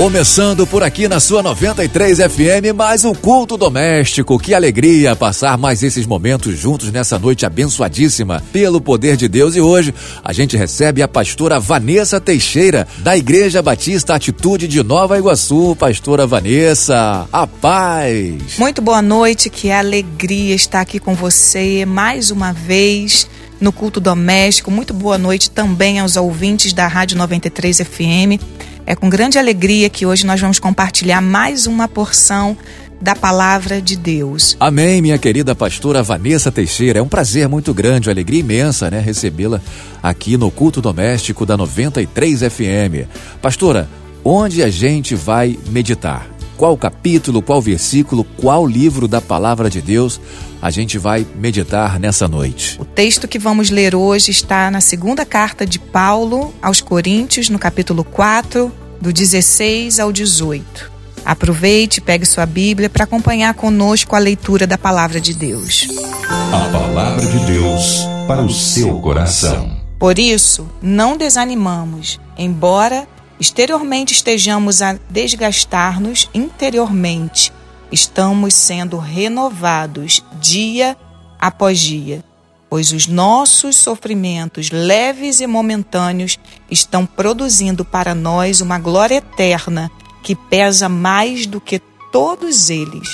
Começando por aqui na sua 93 FM, mais um culto doméstico. Que alegria passar mais esses momentos juntos nessa noite abençoadíssima pelo poder de Deus. E hoje a gente recebe a pastora Vanessa Teixeira, da Igreja Batista Atitude de Nova Iguaçu. Pastora Vanessa, a paz. Muito boa noite, que alegria estar aqui com você mais uma vez no culto doméstico. Muito boa noite também aos ouvintes da Rádio 93 FM. É com grande alegria que hoje nós vamos compartilhar mais uma porção da palavra de Deus. Amém, minha querida pastora Vanessa Teixeira. É um prazer muito grande, uma alegria imensa, né, recebê-la aqui no culto doméstico da 93 FM. Pastora, onde a gente vai meditar? Qual capítulo, qual versículo, qual livro da palavra de Deus a gente vai meditar nessa noite? O texto que vamos ler hoje está na segunda carta de Paulo aos Coríntios, no capítulo 4, do 16 ao 18. Aproveite, pegue sua Bíblia para acompanhar conosco a leitura da palavra de Deus. A palavra de Deus para o seu coração. Por isso, não desanimamos, embora exteriormente estejamos a desgastar-nos, interiormente estamos sendo renovados dia após dia, pois os nossos sofrimentos leves e momentâneos estão produzindo para nós uma glória eterna que pesa mais do que todos eles.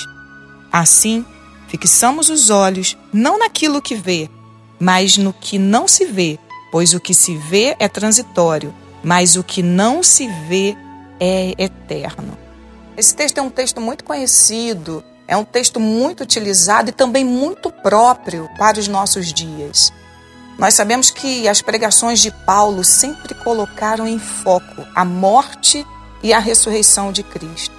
Assim, fixamos os olhos não naquilo que vê, mas no que não se vê, pois o que se vê é transitório mas o que não se vê é eterno. Esse texto é um texto muito conhecido, é um texto muito utilizado e também muito próprio para os nossos dias. Nós sabemos que as pregações de Paulo sempre colocaram em foco a morte e a ressurreição de Cristo.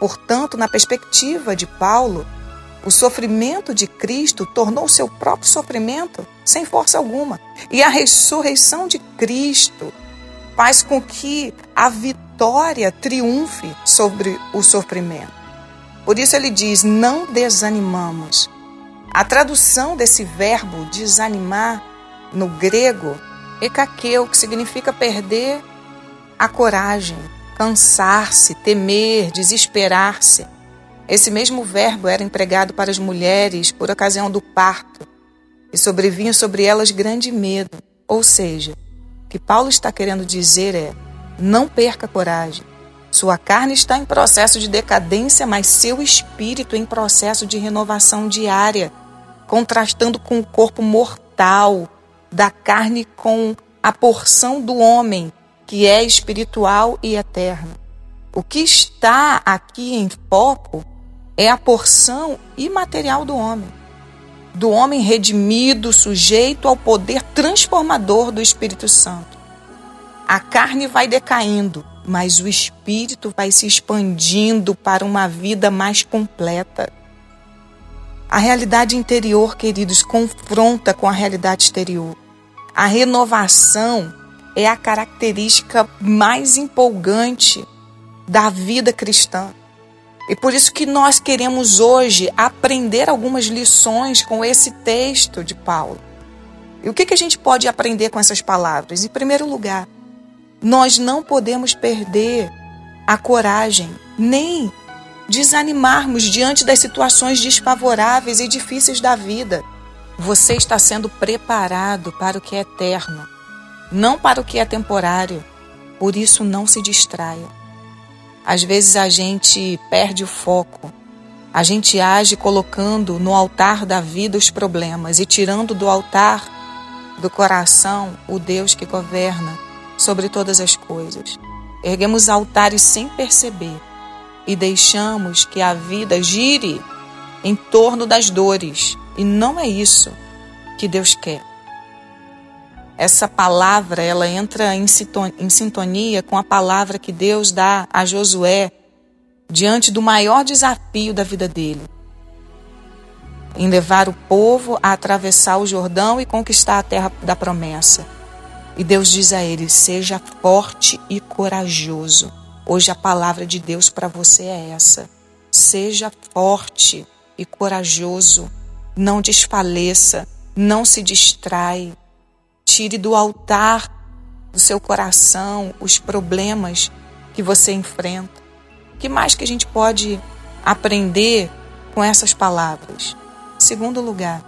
Portanto, na perspectiva de Paulo, o sofrimento de Cristo tornou seu próprio sofrimento sem força alguma. E a ressurreição de Cristo faz com que a vitória triunfe sobre o sofrimento. Por isso ele diz: não desanimamos. A tradução desse verbo desanimar no grego é kakeu, que significa perder a coragem, cansar-se, temer, desesperar-se. Esse mesmo verbo era empregado para as mulheres por ocasião do parto e sobrevinha sobre elas grande medo, ou seja, que Paulo está querendo dizer é: não perca coragem. Sua carne está em processo de decadência, mas seu espírito em processo de renovação diária, contrastando com o corpo mortal da carne com a porção do homem, que é espiritual e eterna. O que está aqui em foco é a porção imaterial do homem do homem redimido, sujeito ao poder transformador do Espírito Santo. A carne vai decaindo, mas o espírito vai se expandindo para uma vida mais completa. A realidade interior, queridos, confronta com a realidade exterior. A renovação é a característica mais empolgante da vida cristã. E por isso que nós queremos hoje aprender algumas lições com esse texto de Paulo. E o que, que a gente pode aprender com essas palavras? Em primeiro lugar, nós não podemos perder a coragem, nem desanimarmos diante das situações desfavoráveis e difíceis da vida. Você está sendo preparado para o que é eterno, não para o que é temporário. Por isso, não se distraia. Às vezes a gente perde o foco. A gente age colocando no altar da vida os problemas e tirando do altar do coração o Deus que governa sobre todas as coisas. Erguemos altares sem perceber e deixamos que a vida gire em torno das dores. E não é isso que Deus quer essa palavra ela entra em sintonia com a palavra que Deus dá a Josué diante do maior desafio da vida dele, em levar o povo a atravessar o Jordão e conquistar a terra da promessa. E Deus diz a ele: seja forte e corajoso. Hoje a palavra de Deus para você é essa. seja forte e corajoso, não desfaleça, não se distrai. Tire do altar do seu coração os problemas que você enfrenta. O que mais que a gente pode aprender com essas palavras? Segundo lugar,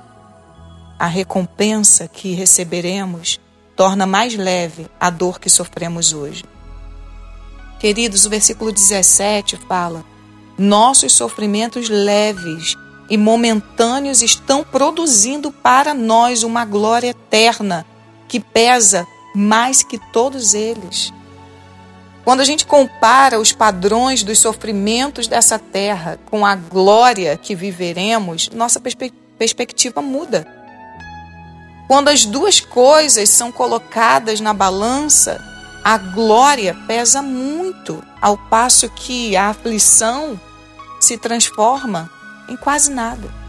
a recompensa que receberemos torna mais leve a dor que sofremos hoje. Queridos, o versículo 17 fala: Nossos sofrimentos leves e momentâneos estão produzindo para nós uma glória eterna que pesa mais que todos eles. Quando a gente compara os padrões dos sofrimentos dessa terra com a glória que viveremos, nossa perspe perspectiva muda. Quando as duas coisas são colocadas na balança, a glória pesa muito, ao passo que a aflição se transforma em quase nada.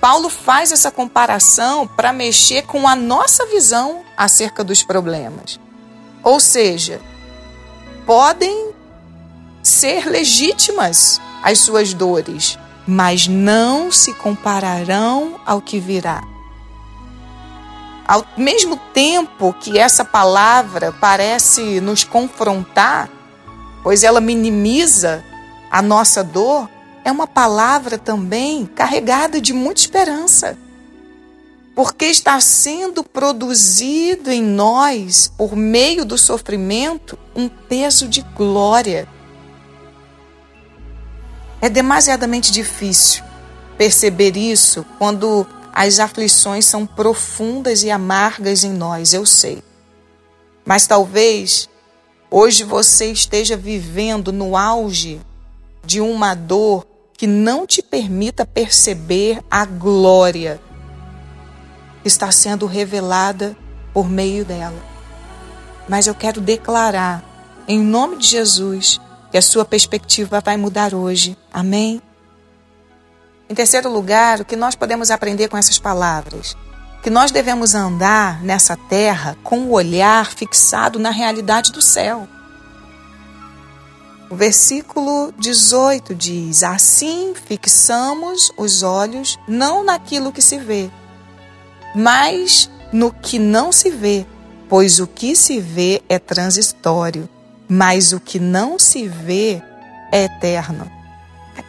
Paulo faz essa comparação para mexer com a nossa visão acerca dos problemas. Ou seja, podem ser legítimas as suas dores, mas não se compararão ao que virá. Ao mesmo tempo que essa palavra parece nos confrontar, pois ela minimiza a nossa dor, é uma palavra também carregada de muita esperança. Porque está sendo produzido em nós, por meio do sofrimento, um peso de glória. É demasiadamente difícil perceber isso quando as aflições são profundas e amargas em nós, eu sei. Mas talvez hoje você esteja vivendo no auge de uma dor que não te permita perceber a glória que está sendo revelada por meio dela. Mas eu quero declarar, em nome de Jesus, que a sua perspectiva vai mudar hoje. Amém? Em terceiro lugar, o que nós podemos aprender com essas palavras? Que nós devemos andar nessa terra com o olhar fixado na realidade do céu. O versículo 18 diz: Assim fixamos os olhos não naquilo que se vê, mas no que não se vê, pois o que se vê é transitório, mas o que não se vê é eterno.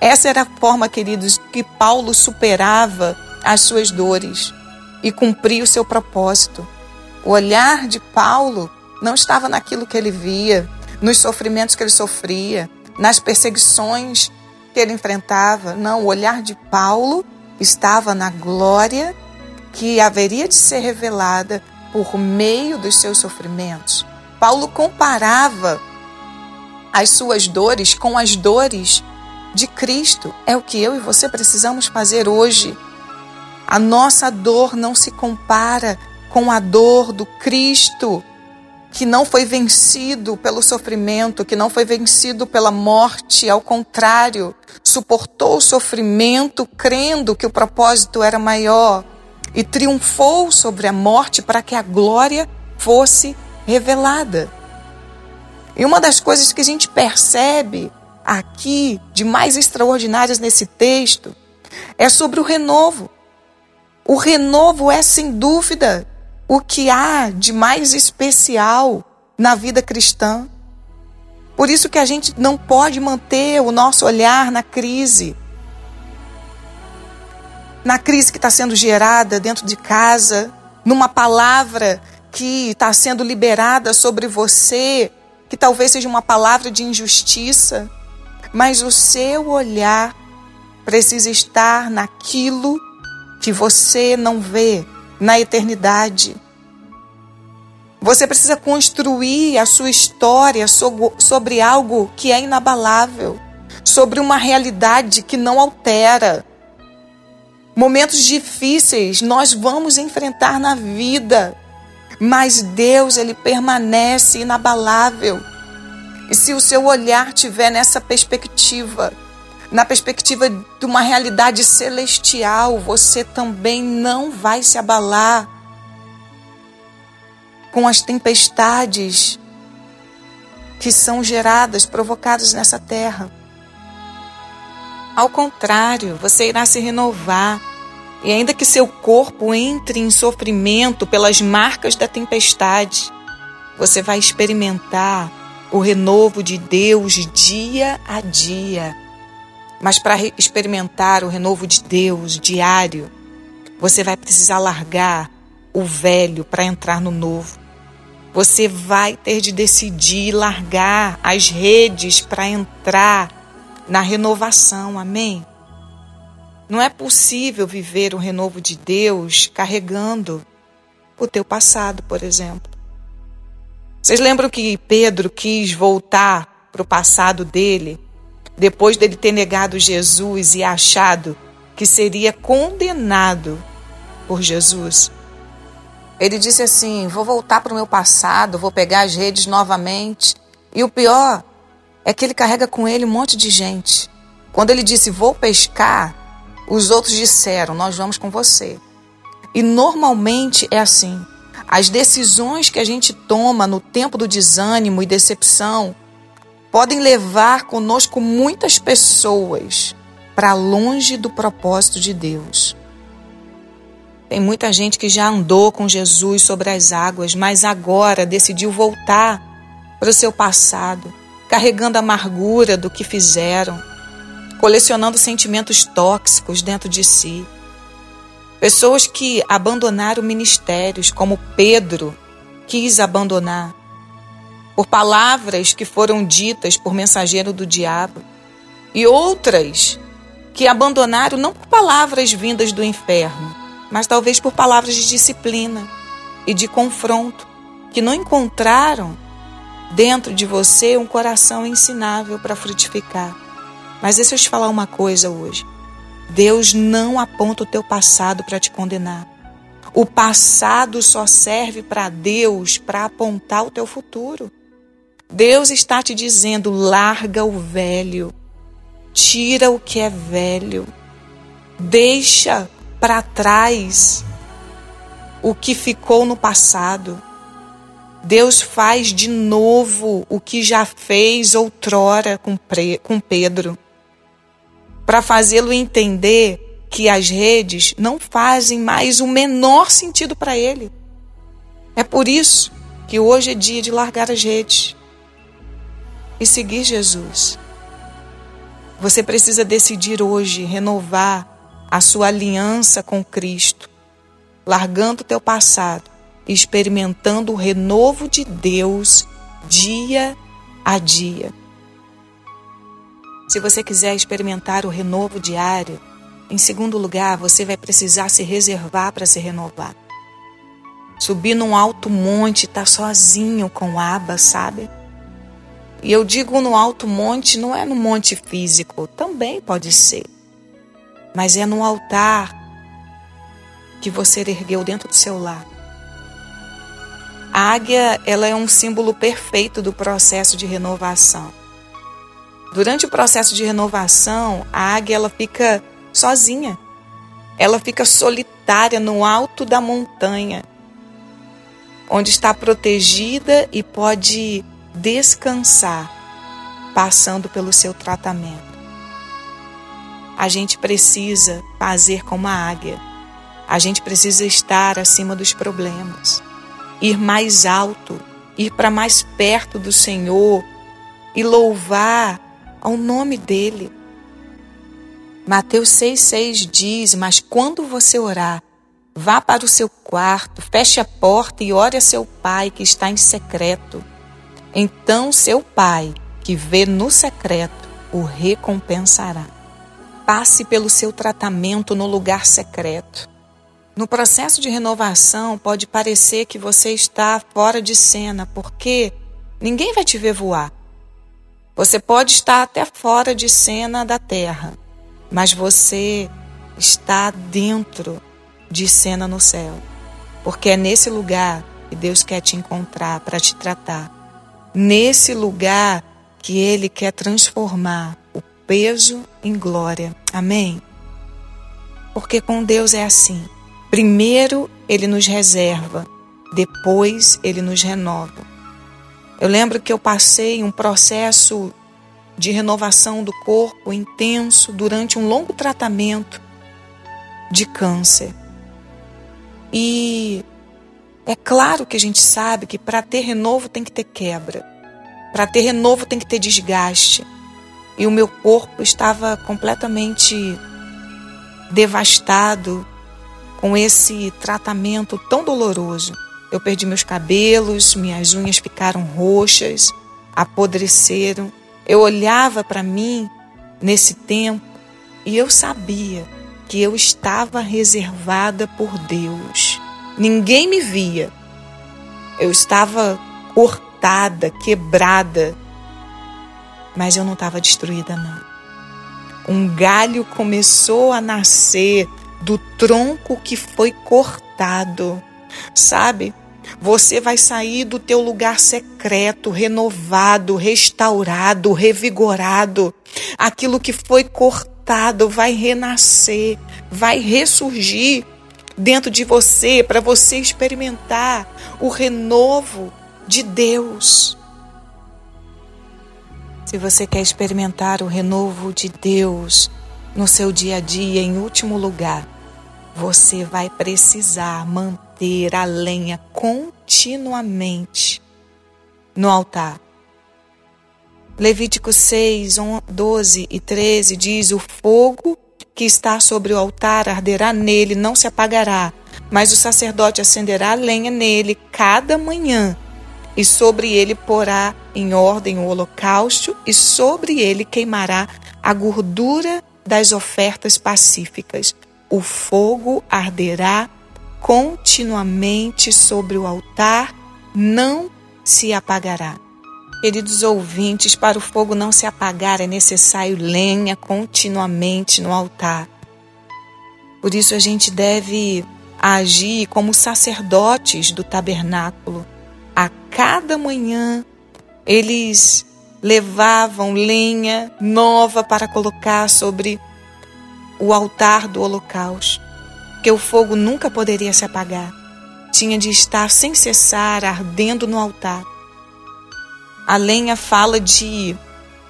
Essa era a forma, queridos, que Paulo superava as suas dores e cumpria o seu propósito. O olhar de Paulo não estava naquilo que ele via, nos sofrimentos que ele sofria, nas perseguições que ele enfrentava. Não, o olhar de Paulo estava na glória que haveria de ser revelada por meio dos seus sofrimentos. Paulo comparava as suas dores com as dores de Cristo. É o que eu e você precisamos fazer hoje. A nossa dor não se compara com a dor do Cristo, que não foi vencido pelo sofrimento, que não foi vencido pela morte, ao contrário, suportou o sofrimento crendo que o propósito era maior e triunfou sobre a morte para que a glória fosse revelada. E uma das coisas que a gente percebe aqui de mais extraordinárias nesse texto é sobre o renovo. O renovo é, sem dúvida, o que há de mais especial na vida cristã. Por isso que a gente não pode manter o nosso olhar na crise. Na crise que está sendo gerada dentro de casa, numa palavra que está sendo liberada sobre você, que talvez seja uma palavra de injustiça, mas o seu olhar precisa estar naquilo que você não vê na eternidade. Você precisa construir a sua história sobre algo que é inabalável, sobre uma realidade que não altera. Momentos difíceis nós vamos enfrentar na vida, mas Deus ele permanece inabalável. E se o seu olhar tiver nessa perspectiva, na perspectiva de uma realidade celestial, você também não vai se abalar com as tempestades que são geradas, provocadas nessa terra. Ao contrário, você irá se renovar. E ainda que seu corpo entre em sofrimento pelas marcas da tempestade, você vai experimentar o renovo de Deus dia a dia. Mas para experimentar o renovo de Deus diário, você vai precisar largar o velho para entrar no novo. Você vai ter de decidir largar as redes para entrar na renovação. Amém? Não é possível viver o renovo de Deus carregando o teu passado, por exemplo. Vocês lembram que Pedro quis voltar para o passado dele, depois dele ter negado Jesus e achado que seria condenado por Jesus? Ele disse assim: Vou voltar para o meu passado, vou pegar as redes novamente. E o pior é que ele carrega com ele um monte de gente. Quando ele disse: Vou pescar, os outros disseram: Nós vamos com você. E normalmente é assim. As decisões que a gente toma no tempo do desânimo e decepção podem levar conosco muitas pessoas para longe do propósito de Deus. Tem muita gente que já andou com Jesus sobre as águas, mas agora decidiu voltar para o seu passado, carregando a amargura do que fizeram, colecionando sentimentos tóxicos dentro de si. Pessoas que abandonaram ministérios, como Pedro quis abandonar, por palavras que foram ditas por mensageiro do diabo, e outras que abandonaram não por palavras vindas do inferno, mas talvez por palavras de disciplina e de confronto, que não encontraram dentro de você um coração ensinável para frutificar. Mas deixa eu te falar uma coisa hoje. Deus não aponta o teu passado para te condenar. O passado só serve para Deus para apontar o teu futuro. Deus está te dizendo: larga o velho, tira o que é velho, deixa para trás o que ficou no passado. Deus faz de novo o que já fez outrora com Pedro para fazê-lo entender que as redes não fazem mais o menor sentido para ele. É por isso que hoje é dia de largar as redes e seguir Jesus. Você precisa decidir hoje renovar a sua aliança com Cristo, largando o teu passado e experimentando o renovo de Deus dia a dia. Se você quiser experimentar o renovo diário, em segundo lugar, você vai precisar se reservar para se renovar. Subir num alto monte, estar tá sozinho com aba, sabe? E eu digo no alto monte, não é no monte físico, também pode ser. Mas é no altar que você ergueu dentro do seu lar. A águia, ela é um símbolo perfeito do processo de renovação. Durante o processo de renovação, a águia ela fica sozinha. Ela fica solitária no alto da montanha, onde está protegida e pode descansar, passando pelo seu tratamento. A gente precisa fazer como a águia. A gente precisa estar acima dos problemas, ir mais alto, ir para mais perto do Senhor e louvar ao nome dele. Mateus 6,6 diz: Mas quando você orar, vá para o seu quarto, feche a porta e ore a seu pai que está em secreto. Então seu pai, que vê no secreto, o recompensará. Passe pelo seu tratamento no lugar secreto. No processo de renovação, pode parecer que você está fora de cena, porque ninguém vai te ver voar. Você pode estar até fora de cena da terra, mas você está dentro de cena no céu. Porque é nesse lugar que Deus quer te encontrar para te tratar. Nesse lugar que Ele quer transformar o peso em glória. Amém? Porque com Deus é assim. Primeiro Ele nos reserva, depois Ele nos renova. Eu lembro que eu passei um processo de renovação do corpo intenso durante um longo tratamento de câncer. E é claro que a gente sabe que para ter renovo tem que ter quebra. Para ter renovo tem que ter desgaste. E o meu corpo estava completamente devastado com esse tratamento tão doloroso. Eu perdi meus cabelos, minhas unhas ficaram roxas, apodreceram. Eu olhava para mim nesse tempo e eu sabia que eu estava reservada por Deus. Ninguém me via. Eu estava cortada, quebrada, mas eu não estava destruída, não. Um galho começou a nascer do tronco que foi cortado. Sabe? Você vai sair do teu lugar secreto, renovado, restaurado, revigorado. Aquilo que foi cortado vai renascer, vai ressurgir dentro de você para você experimentar o renovo de Deus. Se você quer experimentar o renovo de Deus no seu dia a dia, em último lugar, você vai precisar manter a lenha continuamente no altar. Levítico 6, 12 e 13 diz: O fogo que está sobre o altar arderá nele, não se apagará, mas o sacerdote acenderá a lenha nele cada manhã, e sobre ele porá em ordem o holocausto, e sobre ele queimará a gordura das ofertas pacíficas o fogo arderá continuamente sobre o altar, não se apagará. Queridos ouvintes, para o fogo não se apagar é necessário lenha continuamente no altar. Por isso a gente deve agir como sacerdotes do tabernáculo. A cada manhã eles levavam lenha nova para colocar sobre o altar do holocausto, que o fogo nunca poderia se apagar. Tinha de estar sem cessar ardendo no altar. A lenha fala de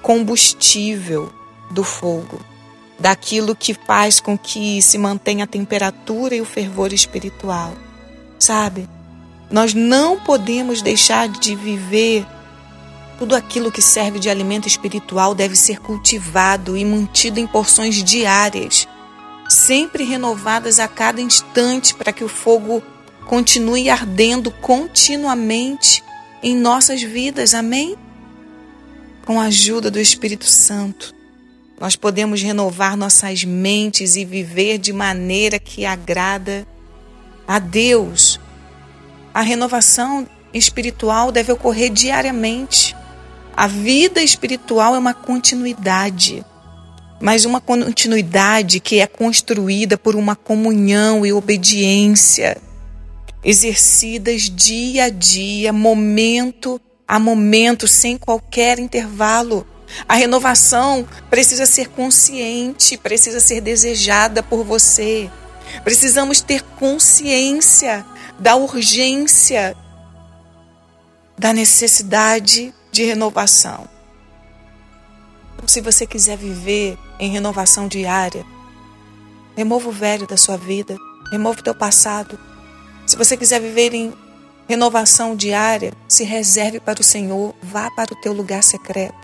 combustível do fogo, daquilo que faz com que se mantenha a temperatura e o fervor espiritual. Sabe? Nós não podemos deixar de viver tudo aquilo que serve de alimento espiritual deve ser cultivado e mantido em porções diárias, sempre renovadas a cada instante, para que o fogo continue ardendo continuamente em nossas vidas. Amém? Com a ajuda do Espírito Santo, nós podemos renovar nossas mentes e viver de maneira que agrada a Deus. A renovação espiritual deve ocorrer diariamente. A vida espiritual é uma continuidade, mas uma continuidade que é construída por uma comunhão e obediência, exercidas dia a dia, momento a momento, sem qualquer intervalo. A renovação precisa ser consciente, precisa ser desejada por você. Precisamos ter consciência da urgência, da necessidade de renovação. Então, se você quiser viver em renovação diária, remova o velho da sua vida, remova o teu passado. Se você quiser viver em renovação diária, se reserve para o Senhor, vá para o teu lugar secreto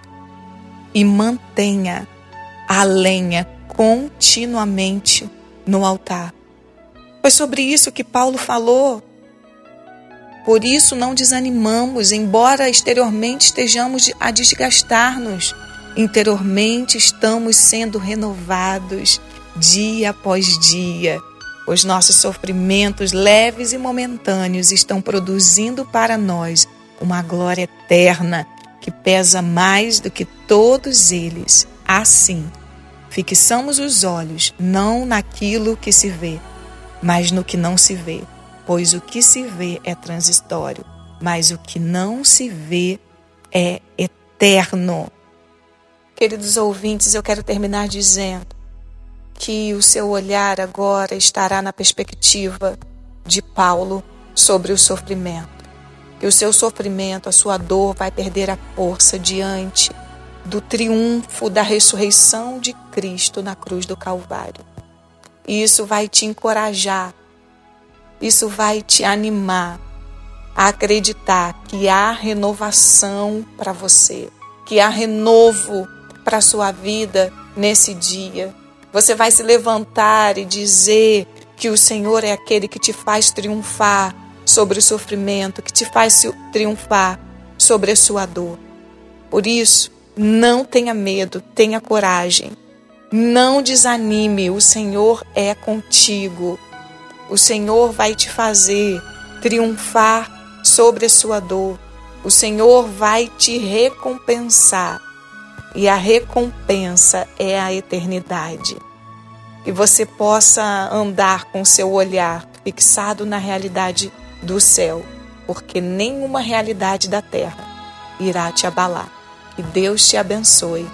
e mantenha a lenha continuamente no altar. Foi sobre isso que Paulo falou por isso não desanimamos, embora exteriormente estejamos a desgastar-nos. Interiormente estamos sendo renovados dia após dia. Os nossos sofrimentos leves e momentâneos estão produzindo para nós uma glória eterna que pesa mais do que todos eles. Assim, fixamos os olhos não naquilo que se vê, mas no que não se vê pois o que se vê é transitório, mas o que não se vê é eterno. Queridos ouvintes, eu quero terminar dizendo que o seu olhar agora estará na perspectiva de Paulo sobre o sofrimento. Que o seu sofrimento, a sua dor vai perder a força diante do triunfo da ressurreição de Cristo na cruz do Calvário. E isso vai te encorajar, isso vai te animar a acreditar que há renovação para você, que há renovo para a sua vida nesse dia. Você vai se levantar e dizer que o Senhor é aquele que te faz triunfar sobre o sofrimento, que te faz triunfar sobre a sua dor. Por isso, não tenha medo, tenha coragem. Não desanime, o Senhor é contigo. O Senhor vai te fazer triunfar sobre a sua dor. O Senhor vai te recompensar. E a recompensa é a eternidade. Que você possa andar com seu olhar fixado na realidade do céu, porque nenhuma realidade da terra irá te abalar. Que Deus te abençoe.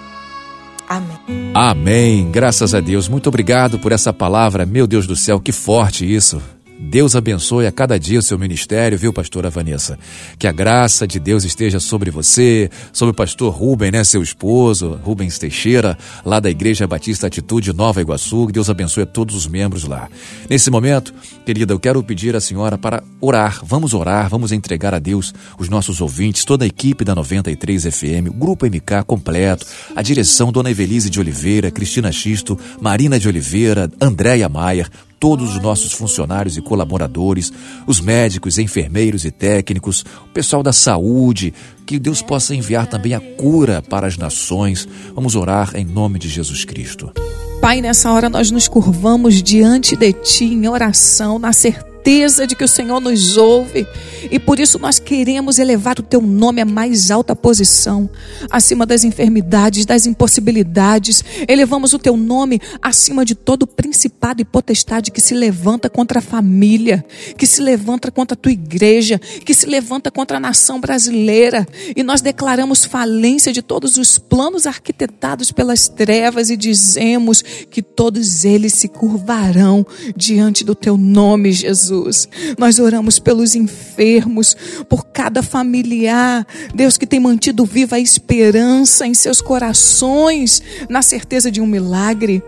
Amém. Amém. Graças a Deus. Muito obrigado por essa palavra. Meu Deus do céu, que forte isso. Deus abençoe a cada dia o seu ministério, viu, pastora Vanessa? Que a graça de Deus esteja sobre você, sobre o pastor Rubem, né, seu esposo, Rubens Teixeira, lá da Igreja Batista Atitude Nova Iguaçu. Deus abençoe a todos os membros lá. Nesse momento, querida, eu quero pedir à senhora para orar. Vamos orar, vamos entregar a Deus os nossos ouvintes, toda a equipe da 93 FM, o Grupo MK completo, a direção Dona Evelise de Oliveira, Cristina Xisto, Marina de Oliveira, Andréia Maier, todos os nossos funcionários e colaboradores, os médicos, enfermeiros e técnicos, o pessoal da saúde, que Deus possa enviar também a cura para as nações. Vamos orar em nome de Jesus Cristo. Pai, nessa hora nós nos curvamos diante de Ti em oração, na certeza certeza de que o Senhor nos ouve e por isso nós queremos elevar o teu nome à mais alta posição, acima das enfermidades, das impossibilidades. Elevamos o teu nome acima de todo principado e potestade que se levanta contra a família, que se levanta contra a tua igreja, que se levanta contra a nação brasileira. E nós declaramos falência de todos os planos arquitetados pelas trevas e dizemos que todos eles se curvarão diante do teu nome, Jesus. Jesus. Nós oramos pelos enfermos, por cada familiar, Deus que tem mantido viva a esperança em seus corações, na certeza de um milagre.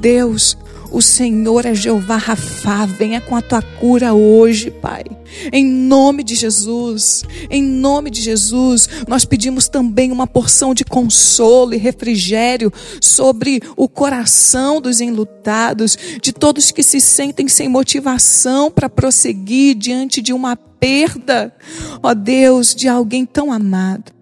Deus, o Senhor é Jeová Rafá, venha com a tua cura hoje, Pai. Em nome de Jesus, em nome de Jesus, nós pedimos também uma porção de consolo e refrigério sobre o coração dos enlutados, de todos que se sentem sem motivação para prosseguir diante de uma perda, ó Deus, de alguém tão amado.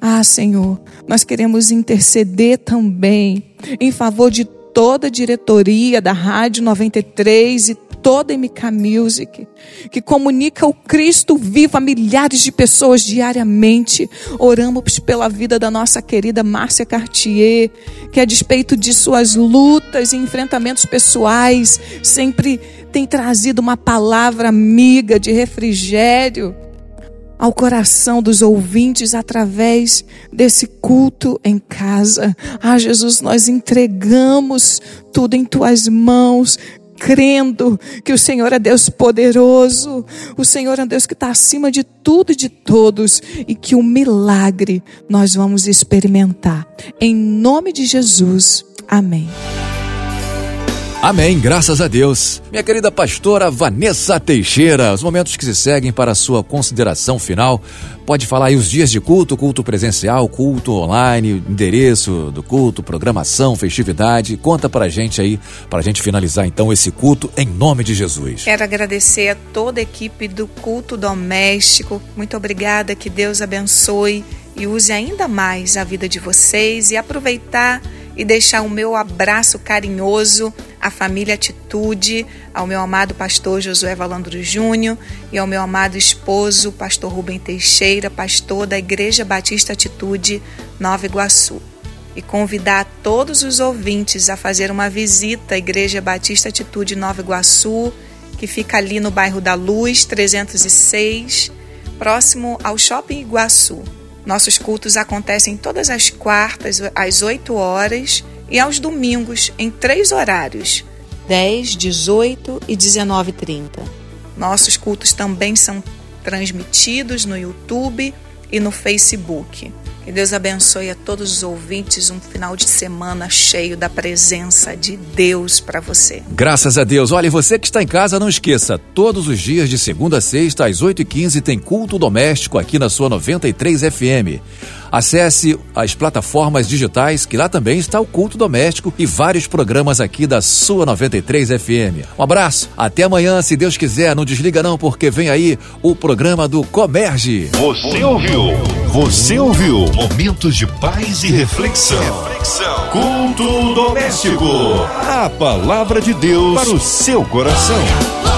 Ah, Senhor, nós queremos interceder também em favor de toda a diretoria da Rádio 93 e toda a MK Music, que comunica o Cristo vivo a milhares de pessoas diariamente. Oramos pela vida da nossa querida Márcia Cartier, que a despeito de suas lutas e enfrentamentos pessoais, sempre tem trazido uma palavra amiga de refrigério ao coração dos ouvintes através desse culto em casa. Ah, Jesus, nós entregamos tudo em tuas mãos. Crendo que o Senhor é Deus poderoso, o Senhor é Deus que está acima de tudo e de todos, e que o milagre nós vamos experimentar. Em nome de Jesus, amém. Amém, graças a Deus. Minha querida pastora Vanessa Teixeira, os momentos que se seguem para a sua consideração final. Pode falar aí os dias de culto, culto presencial, culto online, endereço do culto, programação, festividade. Conta para a gente aí, para a gente finalizar então esse culto em nome de Jesus. Quero agradecer a toda a equipe do culto doméstico. Muito obrigada, que Deus abençoe e use ainda mais a vida de vocês e aproveitar e deixar o meu abraço carinhoso à família Atitude, ao meu amado pastor Josué Valandro Júnior e ao meu amado esposo, pastor Rubem Teixeira, pastor da Igreja Batista Atitude Nova Iguaçu. E convidar todos os ouvintes a fazer uma visita à Igreja Batista Atitude Nova Iguaçu, que fica ali no bairro da Luz, 306, próximo ao Shopping Iguaçu. Nossos cultos acontecem todas as quartas, às 8 horas, e aos domingos, em três horários: 10, 18 e 19h30. Nossos cultos também são transmitidos no YouTube e no Facebook. Que Deus abençoe a todos os ouvintes. Um final de semana cheio da presença de Deus para você. Graças a Deus. Olha, você que está em casa, não esqueça: todos os dias, de segunda a sexta, às 8h15, tem culto doméstico aqui na sua 93 FM. Acesse as plataformas digitais, que lá também está o culto doméstico e vários programas aqui da sua 93 FM. Um abraço, até amanhã, se Deus quiser. Não desliga não, porque vem aí o programa do Comerge. Você ouviu? Você ouviu? Momentos de paz e reflexão. reflexão. Culto doméstico. A palavra de Deus para o seu coração.